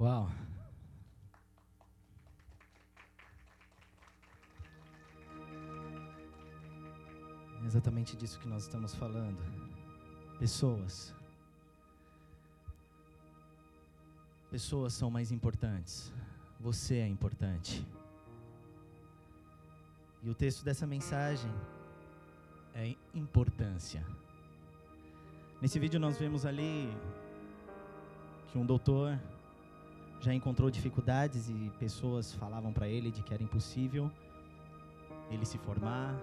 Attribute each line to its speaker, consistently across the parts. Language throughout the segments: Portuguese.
Speaker 1: Uau! É exatamente disso que nós estamos falando. Pessoas. Pessoas são mais importantes. Você é importante. E o texto dessa mensagem é importância. Nesse vídeo nós vemos ali que um doutor já encontrou dificuldades e pessoas falavam para ele de que era impossível ele se formar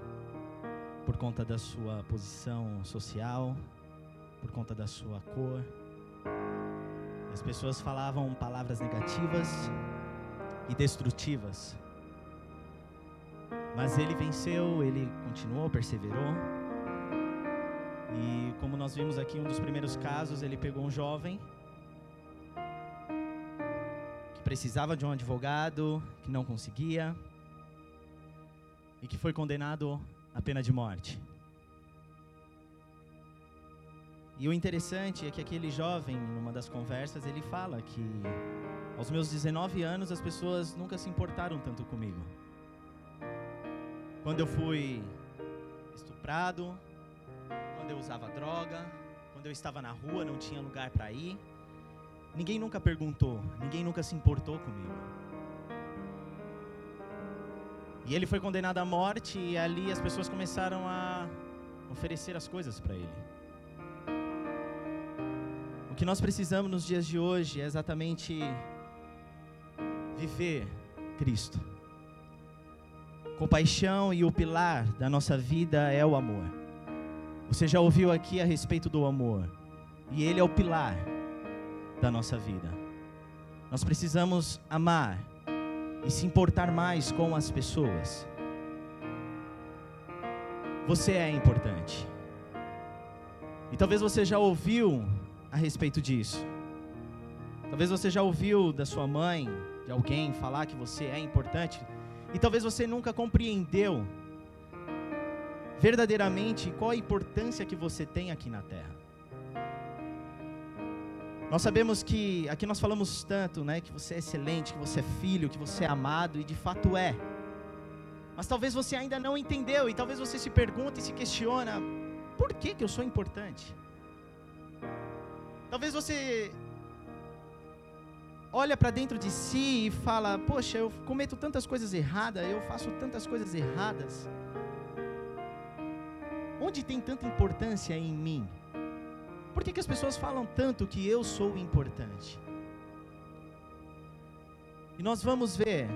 Speaker 1: por conta da sua posição social, por conta da sua cor. As pessoas falavam palavras negativas e destrutivas. Mas ele venceu, ele continuou, perseverou. E como nós vimos aqui, um dos primeiros casos, ele pegou um jovem precisava de um advogado, que não conseguia, e que foi condenado à pena de morte. E o interessante é que aquele jovem, numa das conversas, ele fala que aos meus 19 anos as pessoas nunca se importaram tanto comigo. Quando eu fui estuprado, quando eu usava droga, quando eu estava na rua, não tinha lugar para ir, ninguém nunca perguntou, ninguém nunca se importou comigo. E ele foi condenado à morte e ali as pessoas começaram a oferecer as coisas para ele. O que nós precisamos nos dias de hoje é exatamente viver Cristo. Compaixão e o pilar da nossa vida é o amor. Você já ouviu aqui a respeito do amor, e ele é o pilar da nossa vida. Nós precisamos amar e se importar mais com as pessoas. Você é importante. E talvez você já ouviu a respeito disso. Talvez você já ouviu da sua mãe, de alguém falar que você é importante, e talvez você nunca compreendeu verdadeiramente qual a importância que você tem aqui na terra. Nós sabemos que aqui nós falamos tanto, né, que você é excelente, que você é filho, que você é amado e de fato é. Mas talvez você ainda não entendeu e talvez você se pergunte e se questiona: por que que eu sou importante? Talvez você olha para dentro de si e fala: Poxa, eu cometo tantas coisas erradas, eu faço tantas coisas erradas. Onde tem tanta importância em mim? Por que, que as pessoas falam tanto que eu sou importante? E nós vamos ver,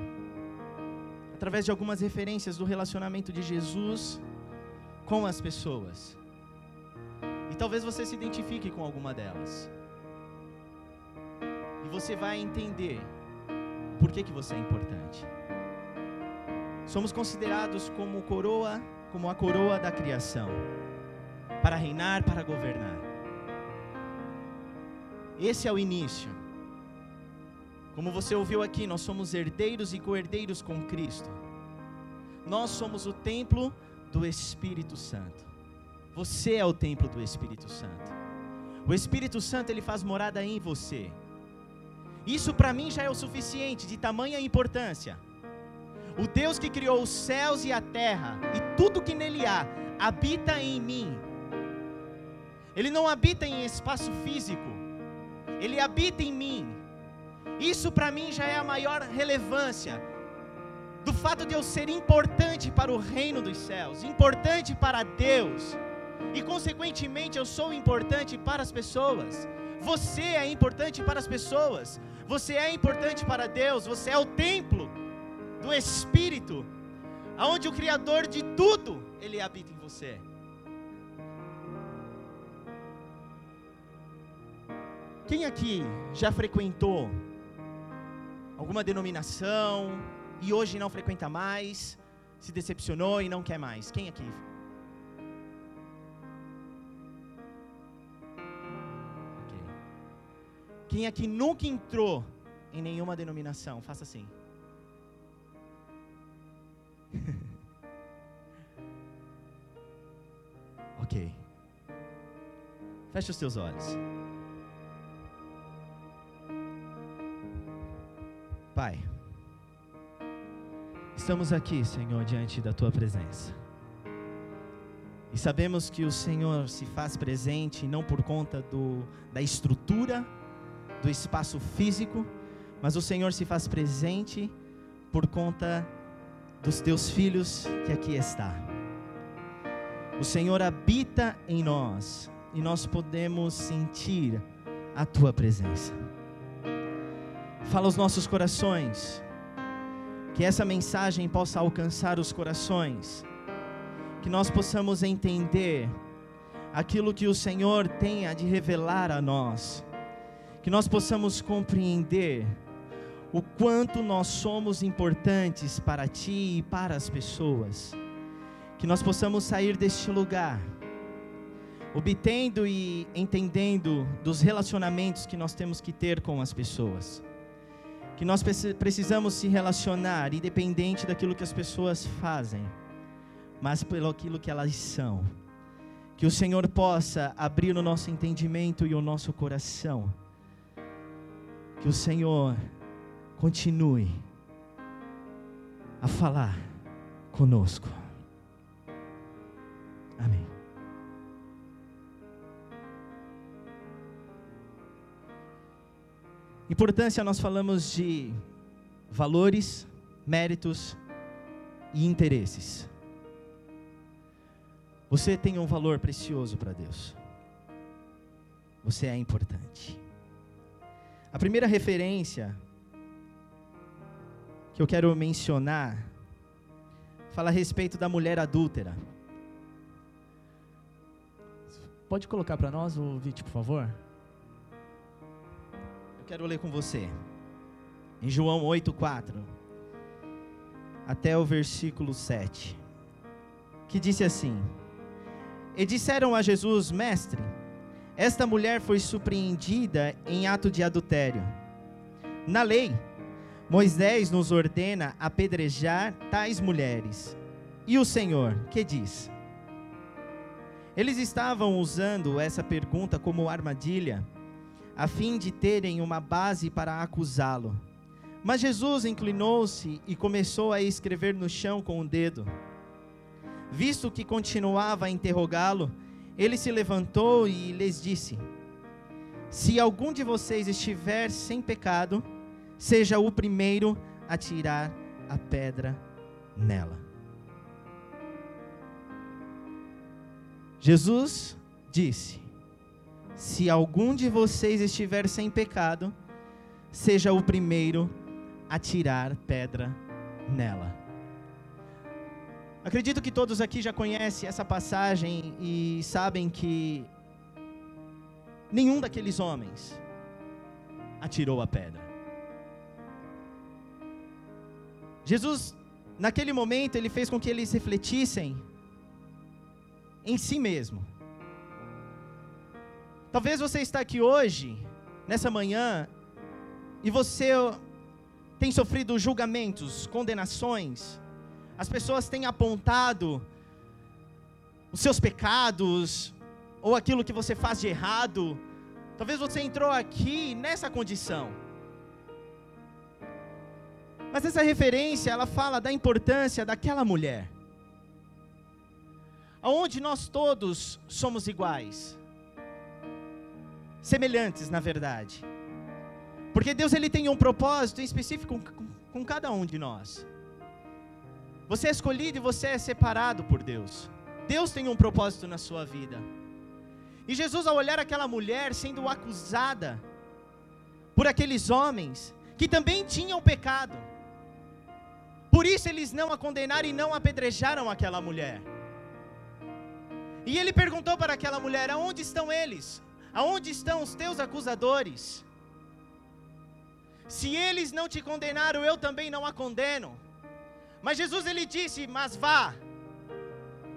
Speaker 1: através de algumas referências do relacionamento de Jesus com as pessoas. E talvez você se identifique com alguma delas. E você vai entender por que, que você é importante. Somos considerados como coroa, como a coroa da criação, para reinar, para governar. Esse é o início. Como você ouviu aqui, nós somos herdeiros e co-herdeiros com Cristo. Nós somos o templo do Espírito Santo. Você é o templo do Espírito Santo. O Espírito Santo ele faz morada em você. Isso para mim já é o suficiente de tamanha importância. O Deus que criou os céus e a terra e tudo que nele há habita em mim. Ele não habita em espaço físico. Ele habita em mim. Isso para mim já é a maior relevância do fato de eu ser importante para o reino dos céus, importante para Deus e, consequentemente, eu sou importante para as pessoas. Você é importante para as pessoas. Você é importante para Deus. Você é o templo do Espírito, aonde o Criador de tudo ele habita em você. Quem aqui já frequentou alguma denominação e hoje não frequenta mais, se decepcionou e não quer mais? Quem aqui? Quem aqui nunca entrou em nenhuma denominação, faça assim. ok. Feche os seus olhos. Pai, estamos aqui, Senhor, diante da tua presença. E sabemos que o Senhor se faz presente não por conta do, da estrutura, do espaço físico, mas o Senhor se faz presente por conta dos teus filhos que aqui está. O Senhor habita em nós e nós podemos sentir a tua presença. Fala aos nossos corações, que essa mensagem possa alcançar os corações, que nós possamos entender aquilo que o Senhor tem a de revelar a nós, que nós possamos compreender o quanto nós somos importantes para ti e para as pessoas. Que nós possamos sair deste lugar obtendo e entendendo dos relacionamentos que nós temos que ter com as pessoas. Que nós precisamos se relacionar independente daquilo que as pessoas fazem, mas pelo aquilo que elas são. Que o Senhor possa abrir o nosso entendimento e o nosso coração. Que o Senhor continue a falar conosco. Amém. Importância, nós falamos de valores, méritos e interesses. Você tem um valor precioso para Deus. Você é importante. A primeira referência que eu quero mencionar fala a respeito da mulher adúltera. Pode colocar para nós o vídeo, por favor? Quero ler com você. Em João 8:4 até o versículo 7. Que disse assim: E disseram a Jesus: Mestre, esta mulher foi surpreendida em ato de adultério. Na lei, Moisés nos ordena apedrejar tais mulheres. E o Senhor, que diz? Eles estavam usando essa pergunta como armadilha, a fim de terem uma base para acusá-lo. Mas Jesus inclinou-se e começou a escrever no chão com o dedo. Visto que continuava a interrogá-lo, ele se levantou e lhes disse: Se algum de vocês estiver sem pecado, seja o primeiro a tirar a pedra nela. Jesus disse: Se algum de vocês estiver sem pecado, seja o primeiro a tirar pedra nela. Acredito que todos aqui já conhecem essa passagem e sabem que nenhum daqueles homens atirou a pedra. Jesus, naquele momento, ele fez com que eles refletissem em si mesmo. Talvez você está aqui hoje, nessa manhã, e você tem sofrido julgamentos, condenações. As pessoas têm apontado os seus pecados ou aquilo que você faz de errado. Talvez você entrou aqui nessa condição. Mas essa referência, ela fala da importância daquela mulher. Aonde nós todos somos iguais. Semelhantes, na verdade. Porque Deus ele tem um propósito em específico com, com, cada um de nós. Você é escolhido e você é separado por Deus. Deus tem um propósito na sua vida. E Jesus, ao olhar aquela mulher sendo acusada por aqueles homens que também tinham pecado, por isso eles não a condenaram e não apedrejaram aquela mulher. E ele perguntou para aquela mulher: Aonde estão eles? Aonde estão os teus acusadores? Se eles não te condenaram, eu também não a condeno. Mas Jesus ele disse: Mas vá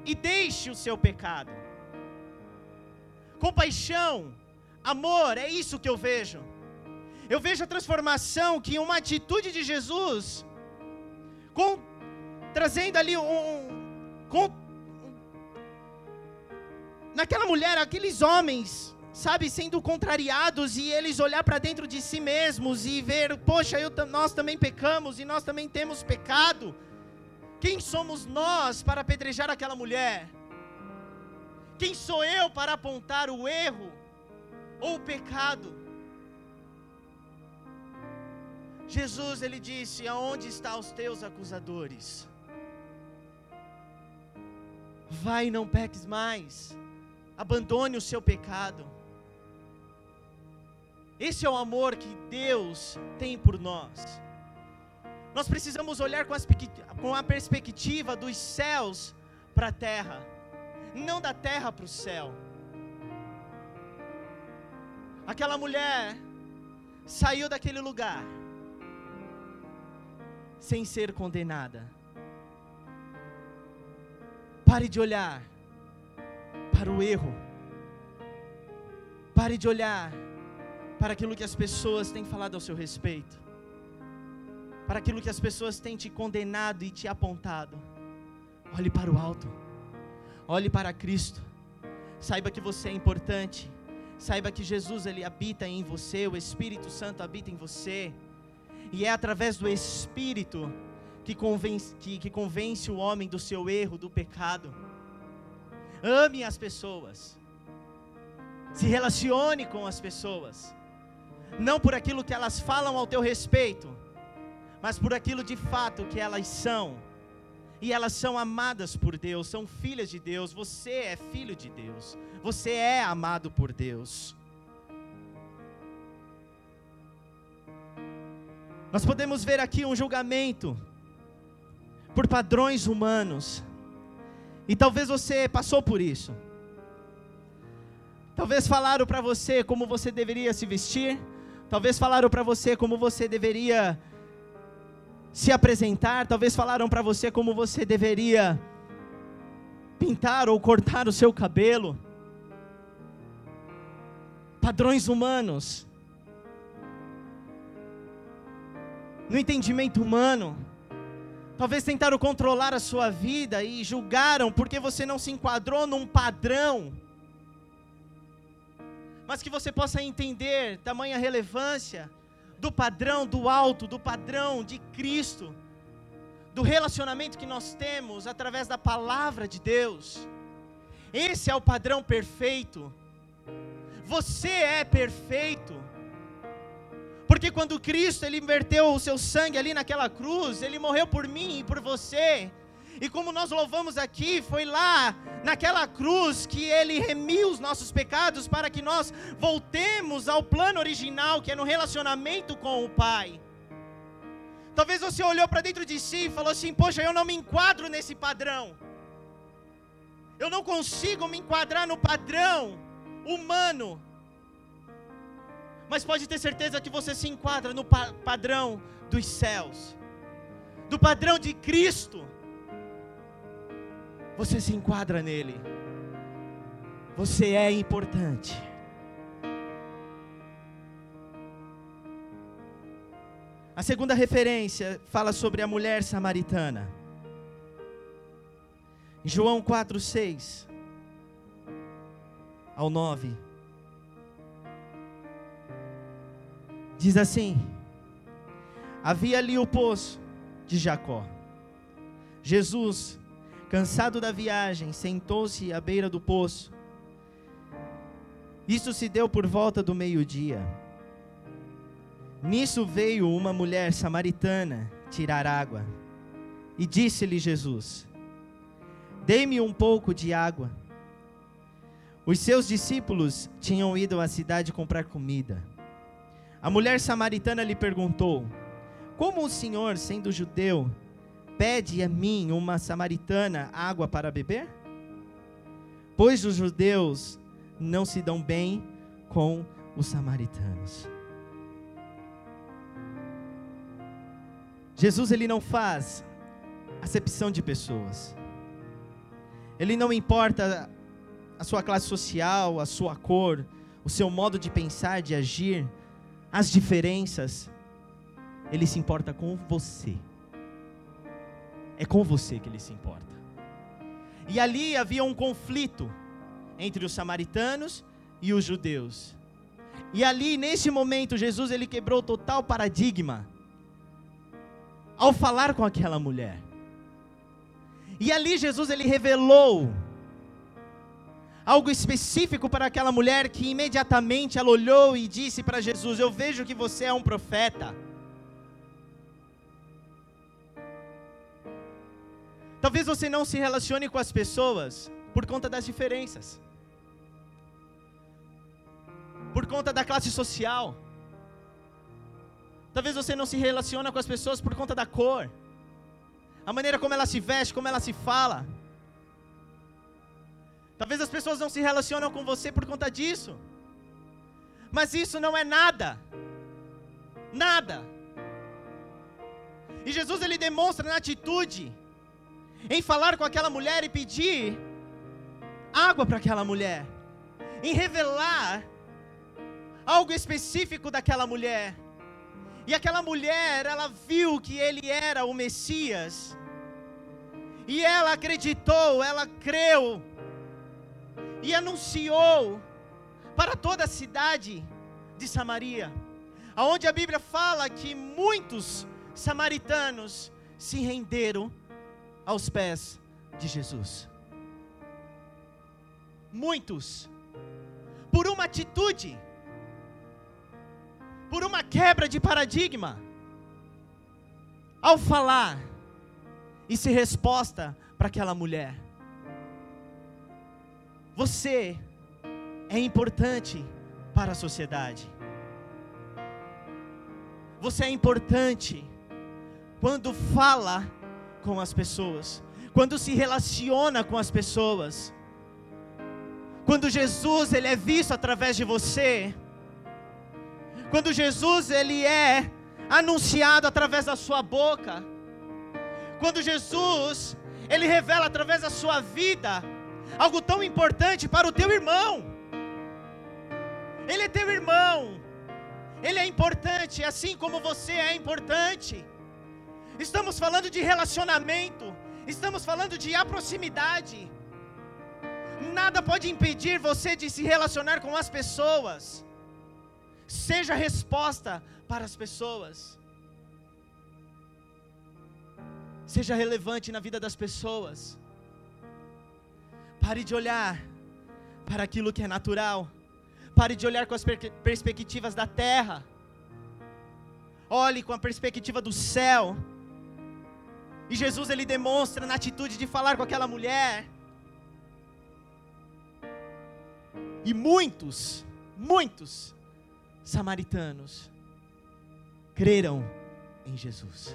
Speaker 1: e deixe o seu pecado. Compaixão, amor, é isso que eu vejo. Eu vejo a transformação que uma atitude de Jesus com, trazendo ali um, com, naquela mulher, aqueles homens sabe, sendo contrariados e eles olhar para dentro de si mesmos e ver, poxa, eu, nós também pecamos e nós também temos pecado. Quem somos nós para apedrejar aquela mulher? Quem sou eu para apontar o erro ou o pecado? Jesus ele disse: "Aonde estão os teus acusadores?" Vai, não peques mais. Abandone o seu pecado. Esse é o amor que Deus tem por nós. Nós precisamos olhar com, as, com a perspectiva dos céus para a terra, não da terra para o céu. Aquela mulher saiu daquele lugar sem ser condenada. Pare de olhar para o erro. Pare de olhar para aquilo que as pessoas têm falado ao seu respeito. Para aquilo que as pessoas têm te condenado e te apontado. Olhe para o alto. Olhe para Cristo. Saiba que você é importante. Saiba que Jesus ele habita em você, o Espírito Santo habita em você. E é através do Espírito que convence, que, que convence o homem do seu erro, do pecado. Ame as pessoas. Se relacione com as pessoas. Não por aquilo que elas falam ao teu respeito, mas por aquilo de fato que elas são. E elas são amadas por Deus, são filhas de Deus. Você é filho de Deus. Você é amado por Deus. Nós podemos ver aqui um julgamento por padrões humanos. E talvez você passou por isso. Talvez falaram para você como você deveria se vestir. Talvez falaram para você como você deveria se apresentar. Talvez falaram para você como você deveria pintar ou cortar o seu cabelo. Padrões humanos. No entendimento humano. Talvez tentaram controlar a sua vida e julgaram porque você não se enquadrou num padrão. Mas que você possa entender tamanha relevância do padrão do alto, do padrão de Cristo, do relacionamento que nós temos através da palavra de Deus. Esse é o padrão perfeito. Você é perfeito. Porque quando Cristo ele verteu o seu sangue ali naquela cruz, ele morreu por mim e por você. E como nós louvamos aqui, foi lá naquela cruz que ele remiu os nossos pecados para que nós voltemos ao plano original, que é no relacionamento com o Pai. Talvez você olhou para dentro de si e falou assim: Poxa, eu não me enquadro nesse padrão. Eu não consigo me enquadrar no padrão humano mas pode ter certeza que você se enquadra no pa padrão dos céus, do padrão de Cristo. Você se enquadra nele. Você é importante. A segunda referência fala sobre a mulher samaritana. Em João 4, 6 ao 9. Diz assim: Havia ali o poço de Jacó. Jesus, cansado da viagem, sentou-se à beira do poço. Isso se deu por volta do meio-dia. Nisso veio uma mulher samaritana tirar água. E disse-lhe Jesus: Dê-me um pouco de água. Os seus discípulos tinham ido à cidade comprar comida. A mulher samaritana lhe perguntou: Como o senhor, sendo judeu, pede a mim, uma samaritana, água para beber? Pois os judeus não se dão bem com os samaritanos. Jesus ele não faz acepção de pessoas. Ele não importa a sua classe social, a sua cor, o seu modo de pensar, de agir as diferenças, ele se importa com você. É com você que ele se importa. E ali havia um conflito entre os samaritanos e os judeus. E ali, nesse momento, Jesus ele quebrou total paradigma ao falar com aquela mulher. E ali Jesus ele revelou algo específico para aquela mulher que imediatamente ela olhou e disse para Jesus: "Eu vejo que você é um profeta". Talvez você não se relacione com as pessoas por conta das diferenças por conta da classe social. Talvez você não se relaciona com as pessoas por conta da cor, a maneira como ela se veste, como ela se fala. Talvez as pessoas não se relacionam com você por conta disso. Mas isso não é nada. Nada. E Jesus ele demonstra na atitude em falar com aquela mulher e pedir água para aquela mulher, em revelar algo específico daquela mulher. E aquela mulher, ela viu que ele era o Messias. E ela acreditou, ela creu. E anunciou para toda a cidade de Samaria. Aonde a Bíblia fala que muitos samaritanos se renderam aos pés de Jesus. Muitos. Por uma atitude por uma quebra de paradigma. Ao falar, e se resposta para aquela mulher: Você é importante para a sociedade. Você é importante quando fala com as pessoas, quando se relaciona com as pessoas. Quando Jesus ele é visto através de você, quando Jesus ele é anunciado através da sua boca, quando Jesus ele revela através da sua vida algo tão importante para o teu irmão. Ele é teu irmão. Ele é importante, assim como você é importante. Estamos falando de relacionamento, estamos falando de proximidade. Nada pode impedir você de se relacionar com as pessoas seja resposta para as pessoas. Seja relevante na vida das pessoas. Pare de olhar para aquilo que é natural. Pare de olhar com as per perspectivas da terra. Olhe com a perspectiva do céu. E Jesus ele demonstra na atitude de falar com aquela mulher. E muitos, muitos samaritanos creram em Jesus.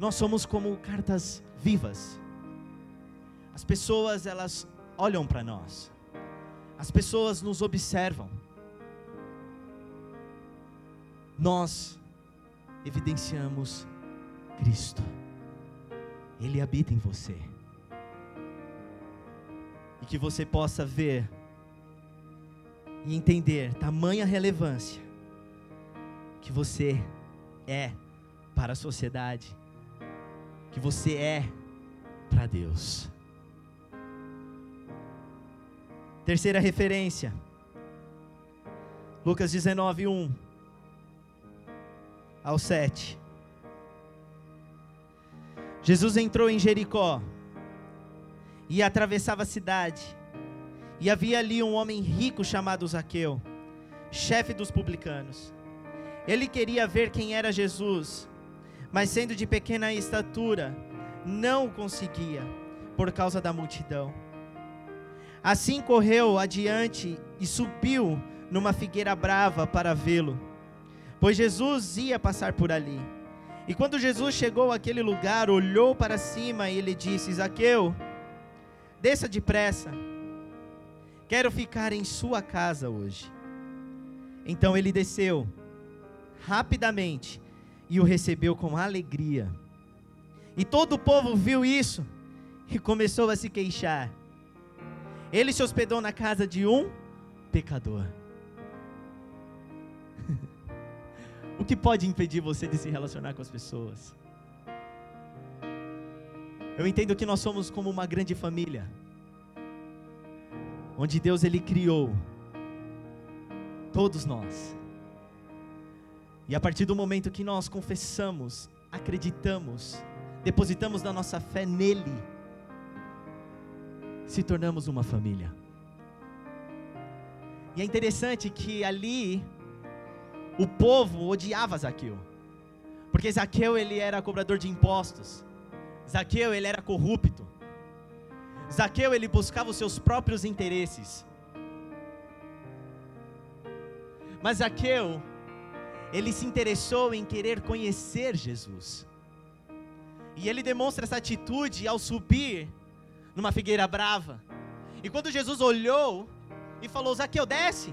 Speaker 1: Nós somos como cartas vivas. As pessoas elas olham para nós. As pessoas nos observam. Nós evidenciamos Cristo. Ele habita em você. E que você possa ver e entender tamanha relevância que você é para a sociedade, que você é para Deus. Terceira referência, Lucas 19, 1 ao 7. Jesus entrou em Jericó e atravessava a cidade. E havia ali um homem rico chamado Zaqueu, chefe dos publicanos. Ele queria ver quem era Jesus, mas sendo de pequena estatura, não conseguia, por causa da multidão. Assim correu adiante e subiu numa figueira brava para vê-lo, pois Jesus ia passar por ali. E quando Jesus chegou àquele lugar, olhou para cima e ele disse: Zaqueu, desça depressa Quero ficar em sua casa hoje. Então ele desceu rapidamente e o recebeu com alegria. E todo o povo viu isso e começou a se queixar. Ele se hospedou na casa de um pecador. O que pode impedir você de se relacionar com as pessoas? Eu entendo que nós somos como uma grande família onde Deus ele criou todos nós. E a partir do momento que nós confessamos, acreditamos, depositamos da nossa fé nele, se tornamos uma família. E é interessante que ali o povo odiava Zaqueu. Porque Zaqueu ele era cobrador de impostos. Zaqueu ele era corrupto. Zaqueu ele buscava os seus próprios interesses. Mas Zaqueu ele se interessou em querer conhecer Jesus. E ele demonstra essa atitude ao subir numa figueira brava. E quando Jesus olhou e falou: Zaqueu, desce.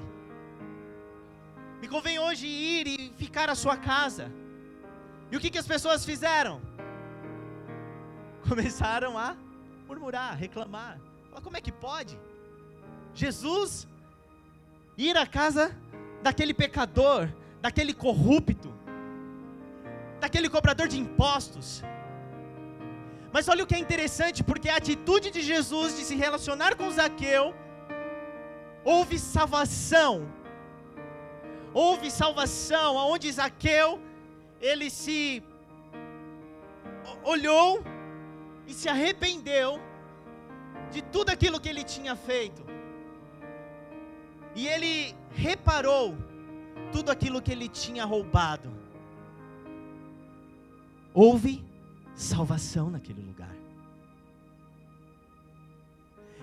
Speaker 1: Me convém hoje ir e ficar à sua casa. E o que, que as pessoas fizeram? Começaram a murmurar, reclamar. Falar, como é que pode? Jesus ir à casa daquele pecador, daquele corrupto, daquele cobrador de impostos. Mas olha o que é interessante, porque a atitude de Jesus de se relacionar com Zaqueu, houve salvação houve salvação, aonde Zaqueu ele se olhou e se arrependeu de tudo aquilo que ele tinha feito. E ele reparou tudo aquilo que ele tinha roubado. Houve salvação naquele lugar.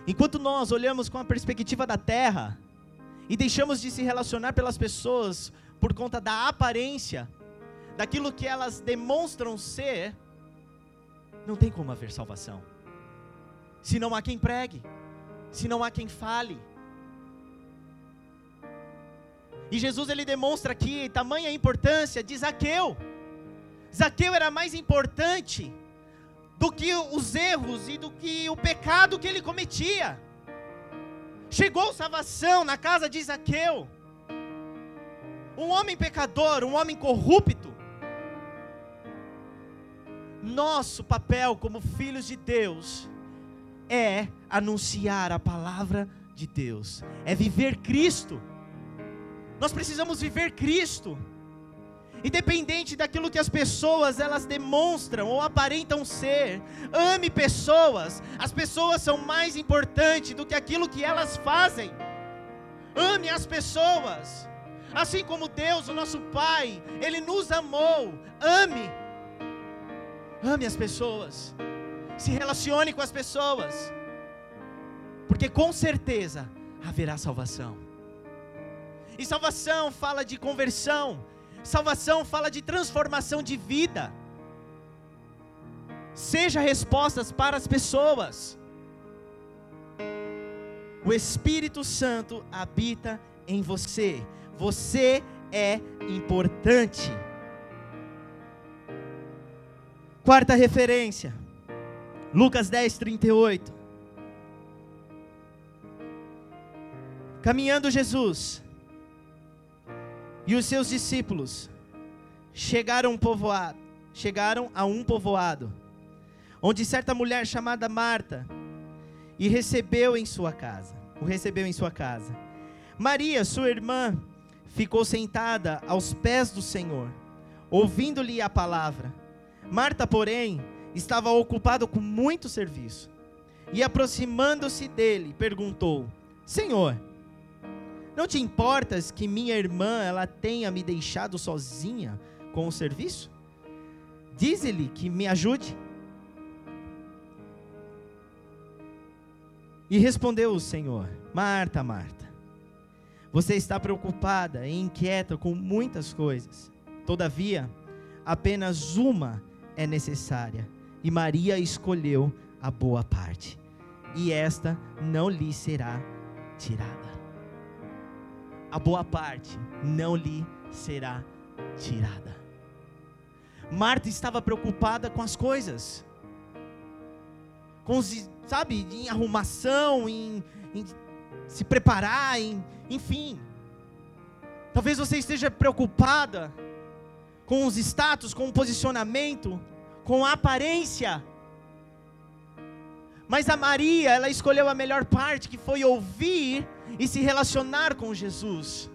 Speaker 1: Enquanto nós olhamos com a perspectiva da terra, e deixamos de se relacionar pelas pessoas por conta da aparência, daquilo que elas demonstram ser, não tem como haver salvação. Se não há quem pregue, se não há quem fale. E Jesus ele demonstra aqui tamanha importância de Zaqueu. Zaqueu era mais importante do que os erros e do que o pecado que ele cometia. Chegou salvação na casa de Zaqueu. Um homem pecador, um homem corrupto. Nosso papel como filhos de Deus é anunciar a palavra de Deus, é viver Cristo. Nós precisamos viver Cristo. Independente daquilo que as pessoas elas demonstram ou aparentam ser, ame pessoas. As pessoas são mais importantes do que aquilo que elas fazem. Ame as pessoas. Assim como Deus, o nosso Pai, ele nos amou. Ame. Ame as pessoas. Se relacione com as pessoas. Porque com certeza haverá salvação. E salvação fala de conversão Salvação fala de transformação de vida. Seja respostas para as pessoas. O Espírito Santo habita em você. Você é importante. Quarta referência. Lucas 10, 38. Caminhando Jesus e os seus discípulos chegaram, povoado, chegaram a um povoado, onde certa mulher chamada Marta e recebeu em sua casa, o recebeu em sua casa. Maria, sua irmã, ficou sentada aos pés do Senhor, ouvindo-lhe a palavra. Marta, porém, estava ocupada com muito serviço. E aproximando-se dele, perguntou: Senhor, não te importas que minha irmã ela tenha me deixado sozinha com o serviço? Diz-lhe que me ajude. E respondeu o Senhor: Marta, Marta, você está preocupada e inquieta com muitas coisas. Todavia, apenas uma é necessária, e Maria escolheu a boa parte, e esta não lhe será tirada a boa parte não lhe será tirada. Marta estava preocupada com as coisas, com os, sabe, em arrumação, em, em se preparar, em, enfim. Talvez você esteja preocupada com os status, com o posicionamento, com a aparência. Mas a Maria, ela escolheu a melhor parte, que foi ouvir e se relacionar com Jesus.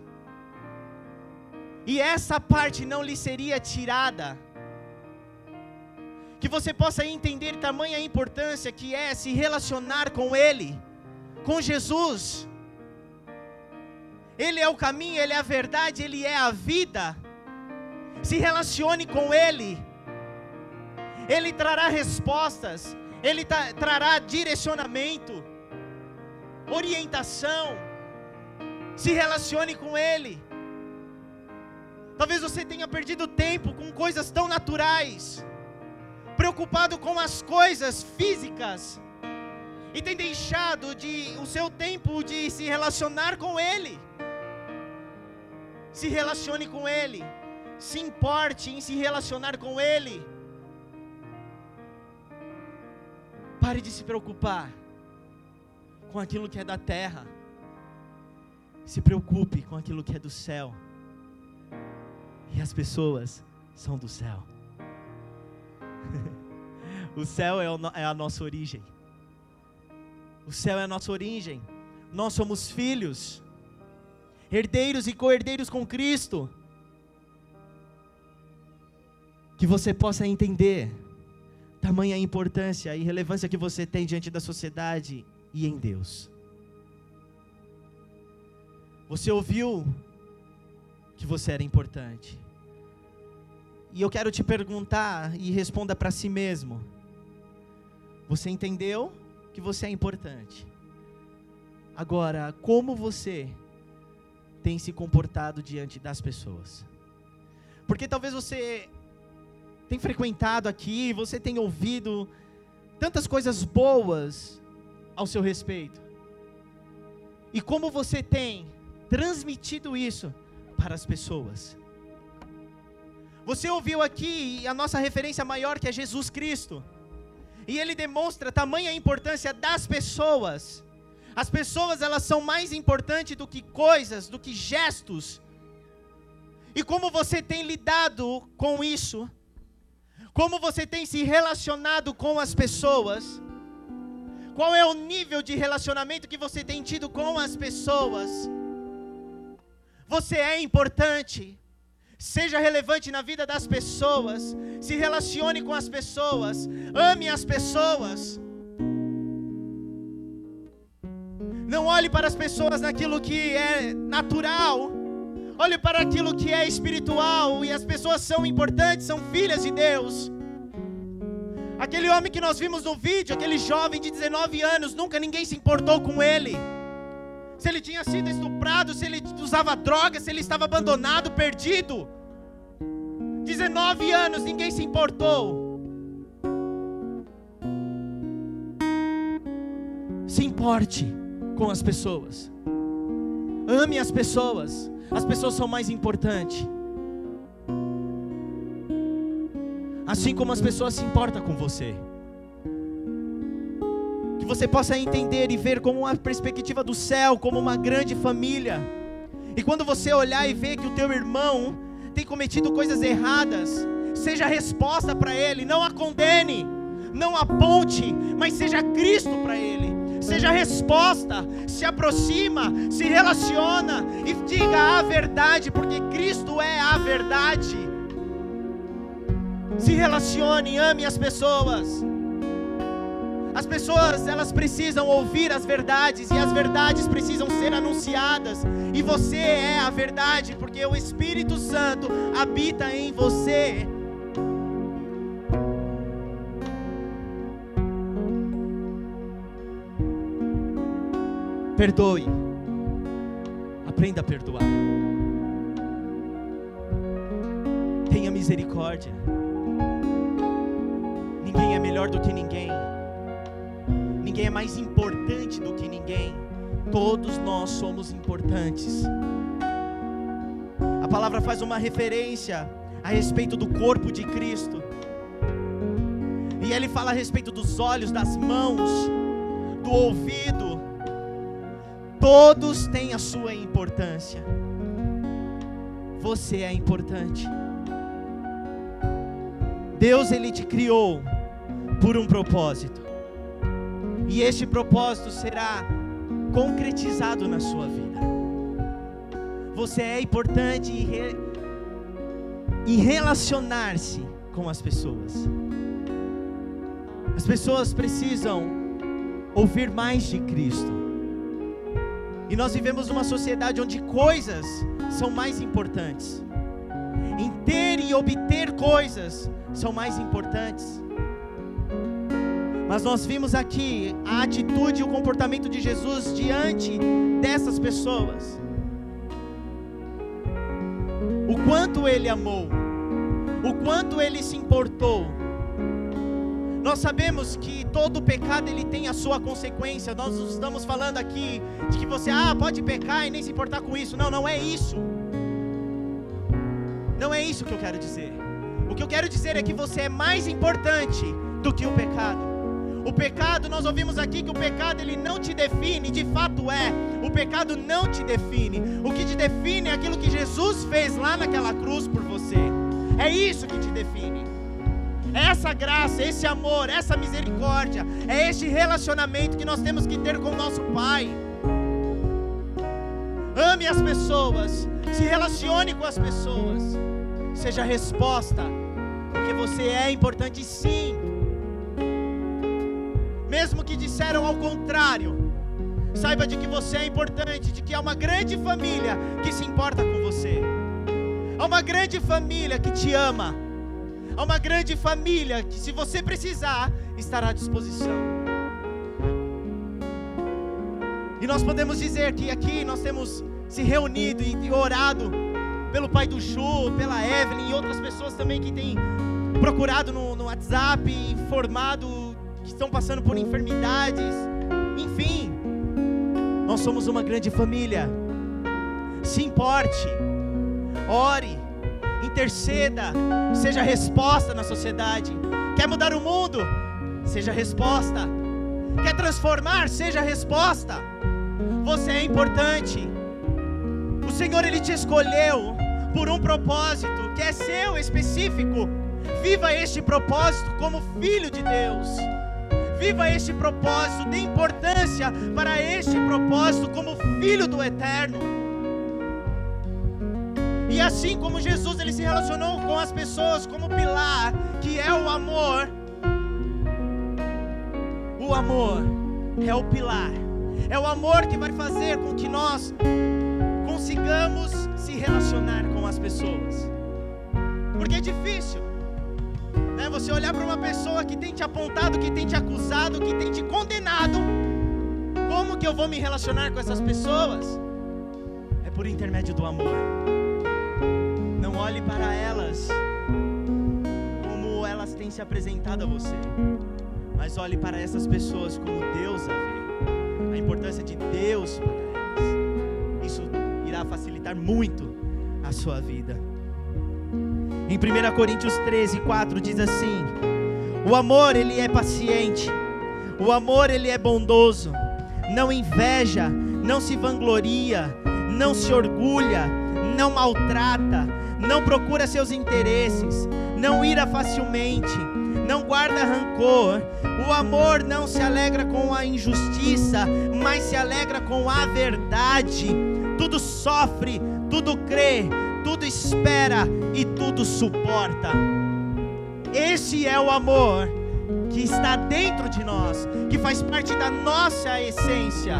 Speaker 1: E essa parte não lhe seria tirada. Que você possa entender tamanha importância que é se relacionar com Ele, com Jesus. Ele é o caminho, Ele é a verdade, Ele é a vida. Se relacione com Ele. Ele trará respostas, Ele trará direcionamento, orientação. Se relacione com Ele. Talvez você tenha perdido tempo com coisas tão naturais, preocupado com as coisas físicas, e tem deixado de, o seu tempo de se relacionar com Ele. Se relacione com Ele, se importe em se relacionar com Ele. Pare de se preocupar com aquilo que é da terra, se preocupe com aquilo que é do céu. E as pessoas são do céu. o céu é, é a nossa origem. O céu é a nossa origem. Nós somos filhos, herdeiros e co-herdeiros com Cristo. Que você possa entender tamanha importância e relevância que você tem diante da sociedade e em Deus. Você ouviu que você era importante. E eu quero te perguntar e responda para si mesmo. Você entendeu que você é importante? Agora, como você tem se comportado diante das pessoas? Porque talvez você tem frequentado aqui, você tem ouvido tantas coisas boas ao seu respeito. E como você tem transmitido isso para as pessoas. Você ouviu aqui a nossa referência maior que é Jesus Cristo. E ele demonstra tamanha importância das pessoas. As pessoas elas são mais importantes do que coisas, do que gestos. E como você tem lidado com isso? Como você tem se relacionado com as pessoas? Qual é o nível de relacionamento que você tem tido com as pessoas? Você é importante. Seja relevante na vida das pessoas. Se relacione com as pessoas. Ame as pessoas. Não olhe para as pessoas naquilo que é natural. Olhe para aquilo que é espiritual. E as pessoas são importantes, são filhas de Deus. Aquele homem que nós vimos no vídeo, aquele jovem de 19 anos, nunca ninguém se importou com ele se ele tinha sido estuprado, se ele usava droga, se ele estava abandonado, perdido. 19 anos, ninguém se importou. Se importe com as pessoas. Ame as pessoas. As pessoas são mais importantes. Assim como as pessoas se importam com você você possa entender e ver como uma perspectiva do céu, como uma grande família. E quando você olhar e ver que o teu irmão tem cometido coisas erradas, seja resposta para ele, não a condene, não aponte, mas seja Cristo para ele. Seja resposta, se aproxima, se relaciona e diga a verdade, porque Cristo é a verdade. Se relacione, ame as pessoas. As pessoas, elas precisam ouvir as verdades e as verdades precisam ser anunciadas. E você é a verdade, porque o Espírito Santo habita em você. Perdoe. Aprenda a perdoar. Tenha misericórdia. Ninguém é melhor do que ninguém ninguém é mais importante do que ninguém. Todos nós somos importantes. A palavra faz uma referência a respeito do corpo de Cristo. E ele fala a respeito dos olhos, das mãos, do ouvido. Todos têm a sua importância. Você é importante. Deus ele te criou por um propósito. E este propósito será concretizado na sua vida. Você é importante em, re... em relacionar-se com as pessoas. As pessoas precisam ouvir mais de Cristo. E nós vivemos numa sociedade onde coisas são mais importantes. Em ter e obter coisas são mais importantes. Mas nós vimos aqui a atitude e o comportamento de Jesus diante dessas pessoas. O quanto ele amou, o quanto ele se importou. Nós sabemos que todo pecado ele tem a sua consequência. Nós estamos falando aqui de que você ah, pode pecar e nem se importar com isso. Não, não é isso. Não é isso que eu quero dizer. O que eu quero dizer é que você é mais importante do que o pecado. O pecado, nós ouvimos aqui que o pecado ele não te define, de fato é. O pecado não te define. O que te define é aquilo que Jesus fez lá naquela cruz por você. É isso que te define. É essa graça, esse amor, essa misericórdia, é este relacionamento que nós temos que ter com o nosso Pai. Ame as pessoas, se relacione com as pessoas. Seja resposta, porque você é importante sim mesmo que disseram ao contrário, saiba de que você é importante, de que há uma grande família que se importa com você, há uma grande família que te ama, há uma grande família que, se você precisar, estará à disposição. E nós podemos dizer que aqui nós temos se reunido e orado pelo pai do Chu, pela Evelyn e outras pessoas também que têm procurado no, no WhatsApp, informado que estão passando por enfermidades, enfim. Nós somos uma grande família. Se importe, ore, interceda, seja resposta na sociedade. Quer mudar o mundo? Seja resposta. Quer transformar? Seja resposta. Você é importante. O Senhor ele te escolheu por um propósito que é seu específico. Viva este propósito como filho de Deus. Viva este propósito, dê importância para este propósito como filho do eterno. E assim como Jesus ele se relacionou com as pessoas como pilar, que é o amor. O amor é o pilar. É o amor que vai fazer com que nós consigamos se relacionar com as pessoas. Porque é difícil é você olhar para uma pessoa que tem te apontado, que tem te acusado, que tem te condenado. Como que eu vou me relacionar com essas pessoas? É por intermédio do amor. Não olhe para elas como elas têm se apresentado a você, mas olhe para essas pessoas como Deus a vê. A importância de Deus para elas. Isso irá facilitar muito a sua vida. Em 1 Coríntios 13, 4 diz assim: O amor ele é paciente, o amor ele é bondoso, não inveja, não se vangloria, não se orgulha, não maltrata, não procura seus interesses, não ira facilmente, não guarda rancor. O amor não se alegra com a injustiça, mas se alegra com a verdade. Tudo sofre, tudo crê, tudo espera e tudo suporta. Esse é o amor que está dentro de nós, que faz parte da nossa essência.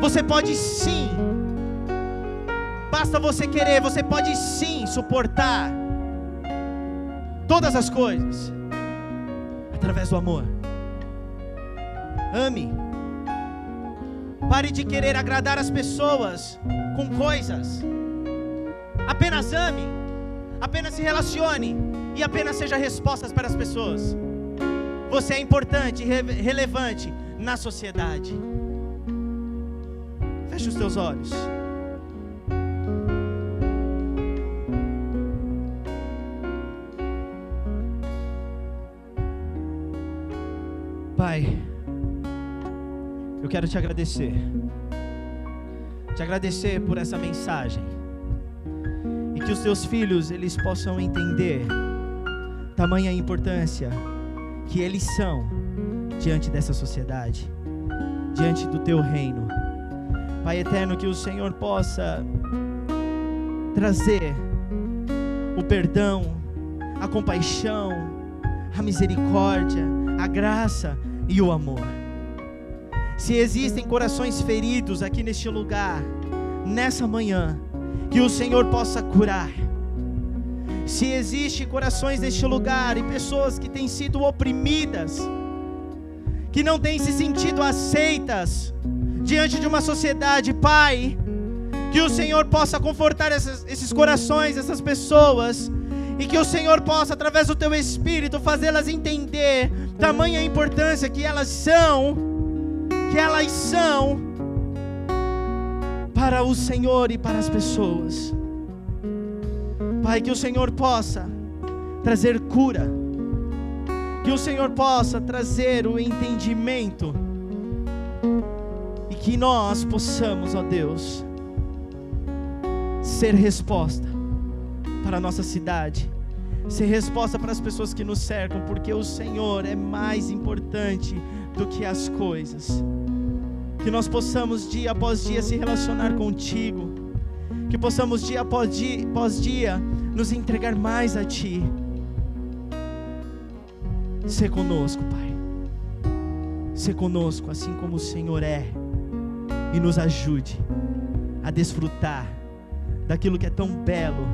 Speaker 1: Você pode sim, basta você querer, você pode sim suportar todas as coisas através do amor. Ame. Pare de querer agradar as pessoas com coisas. Apenas ame, apenas se relacione e apenas seja respostas para as pessoas. Você é importante, re relevante na sociedade. Feche os teus olhos. Pai, eu quero te agradecer te agradecer por essa mensagem. Que os teus filhos eles possam entender tamanha importância que eles são diante dessa sociedade, diante do teu reino. Pai eterno, que o Senhor possa trazer o perdão, a compaixão, a misericórdia, a graça e o amor. Se existem corações feridos aqui neste lugar, nessa manhã, que o Senhor possa curar. Se existe corações neste lugar e pessoas que têm sido oprimidas, que não têm se sentido aceitas diante de uma sociedade, Pai, que o Senhor possa confortar essas, esses corações, essas pessoas, e que o Senhor possa, através do Teu Espírito, fazê-las entender tamanha importância que elas são, que elas são para o Senhor e para as pessoas. Pai, que o Senhor possa trazer cura, que o Senhor possa trazer o entendimento. E que nós possamos, ó Deus, ser resposta para a nossa cidade, ser resposta para as pessoas que nos cercam, porque o Senhor é mais importante do que as coisas que nós possamos dia após dia se relacionar contigo, que possamos dia após dia, após dia nos entregar mais a Ti. Se conosco, Pai. Se conosco, assim como o Senhor é, e nos ajude a desfrutar daquilo que é tão belo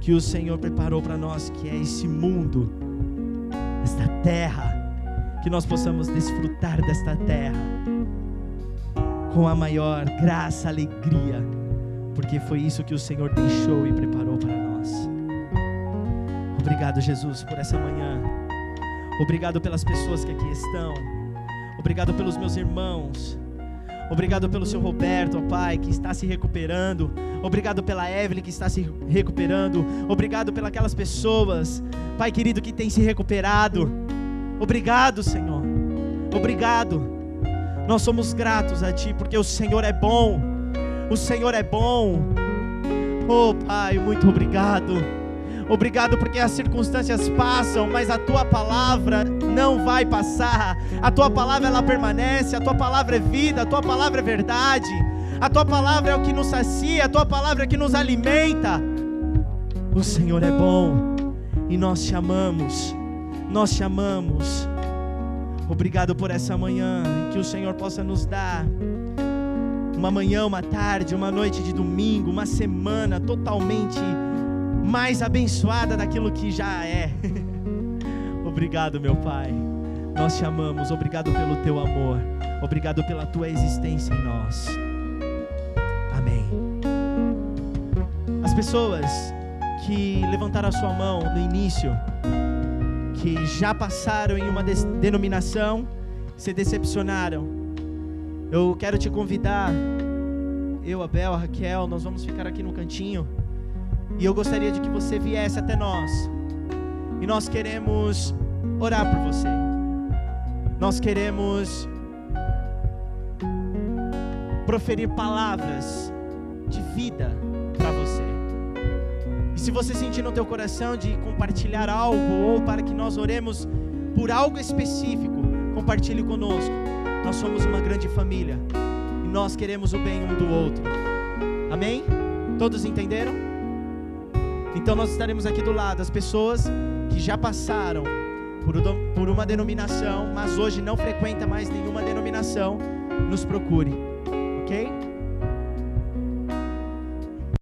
Speaker 1: que o Senhor preparou para nós, que é esse mundo, esta terra, que nós possamos desfrutar desta terra com a maior graça, alegria, porque foi isso que o Senhor deixou e preparou para nós. Obrigado, Jesus, por essa manhã. Obrigado pelas pessoas que aqui estão. Obrigado pelos meus irmãos. Obrigado pelo seu Roberto, ó Pai, que está se recuperando. Obrigado pela Evelyn, que está se recuperando. Obrigado pelas pessoas, Pai querido, que tem se recuperado. Obrigado, Senhor. Obrigado. Nós somos gratos a Ti, porque o Senhor é bom. O Senhor é bom. Oh, Pai, muito obrigado. Obrigado porque as circunstâncias passam, mas a tua palavra não vai passar. A tua palavra ela permanece, a tua palavra é vida, a tua palavra é verdade. A tua palavra é o que nos sacia, a tua palavra é o que nos alimenta. O Senhor é bom e nós te amamos. Nós te amamos. Obrigado por essa manhã e que o Senhor possa nos dar uma manhã, uma tarde, uma noite de domingo, uma semana totalmente mais abençoada daquilo que já é. Obrigado, meu Pai. Nós te amamos. Obrigado pelo teu amor. Obrigado pela tua existência em nós. Amém. As pessoas que levantaram a sua mão no início, que já passaram em uma denominação, se decepcionaram. Eu quero te convidar, eu, Abel, a Raquel, nós vamos ficar aqui no cantinho. E eu gostaria de que você viesse até nós. E nós queremos orar por você. Nós queremos proferir palavras de vida para você. E se você sentir no teu coração de compartilhar algo ou para que nós oremos por algo específico, compartilhe conosco. Nós somos uma grande família e nós queremos o bem um do outro. Amém? Todos entenderam? Então nós estaremos aqui do lado, as pessoas que já passaram por, uma denominação, mas hoje não frequenta mais nenhuma denominação, nos procure, ok?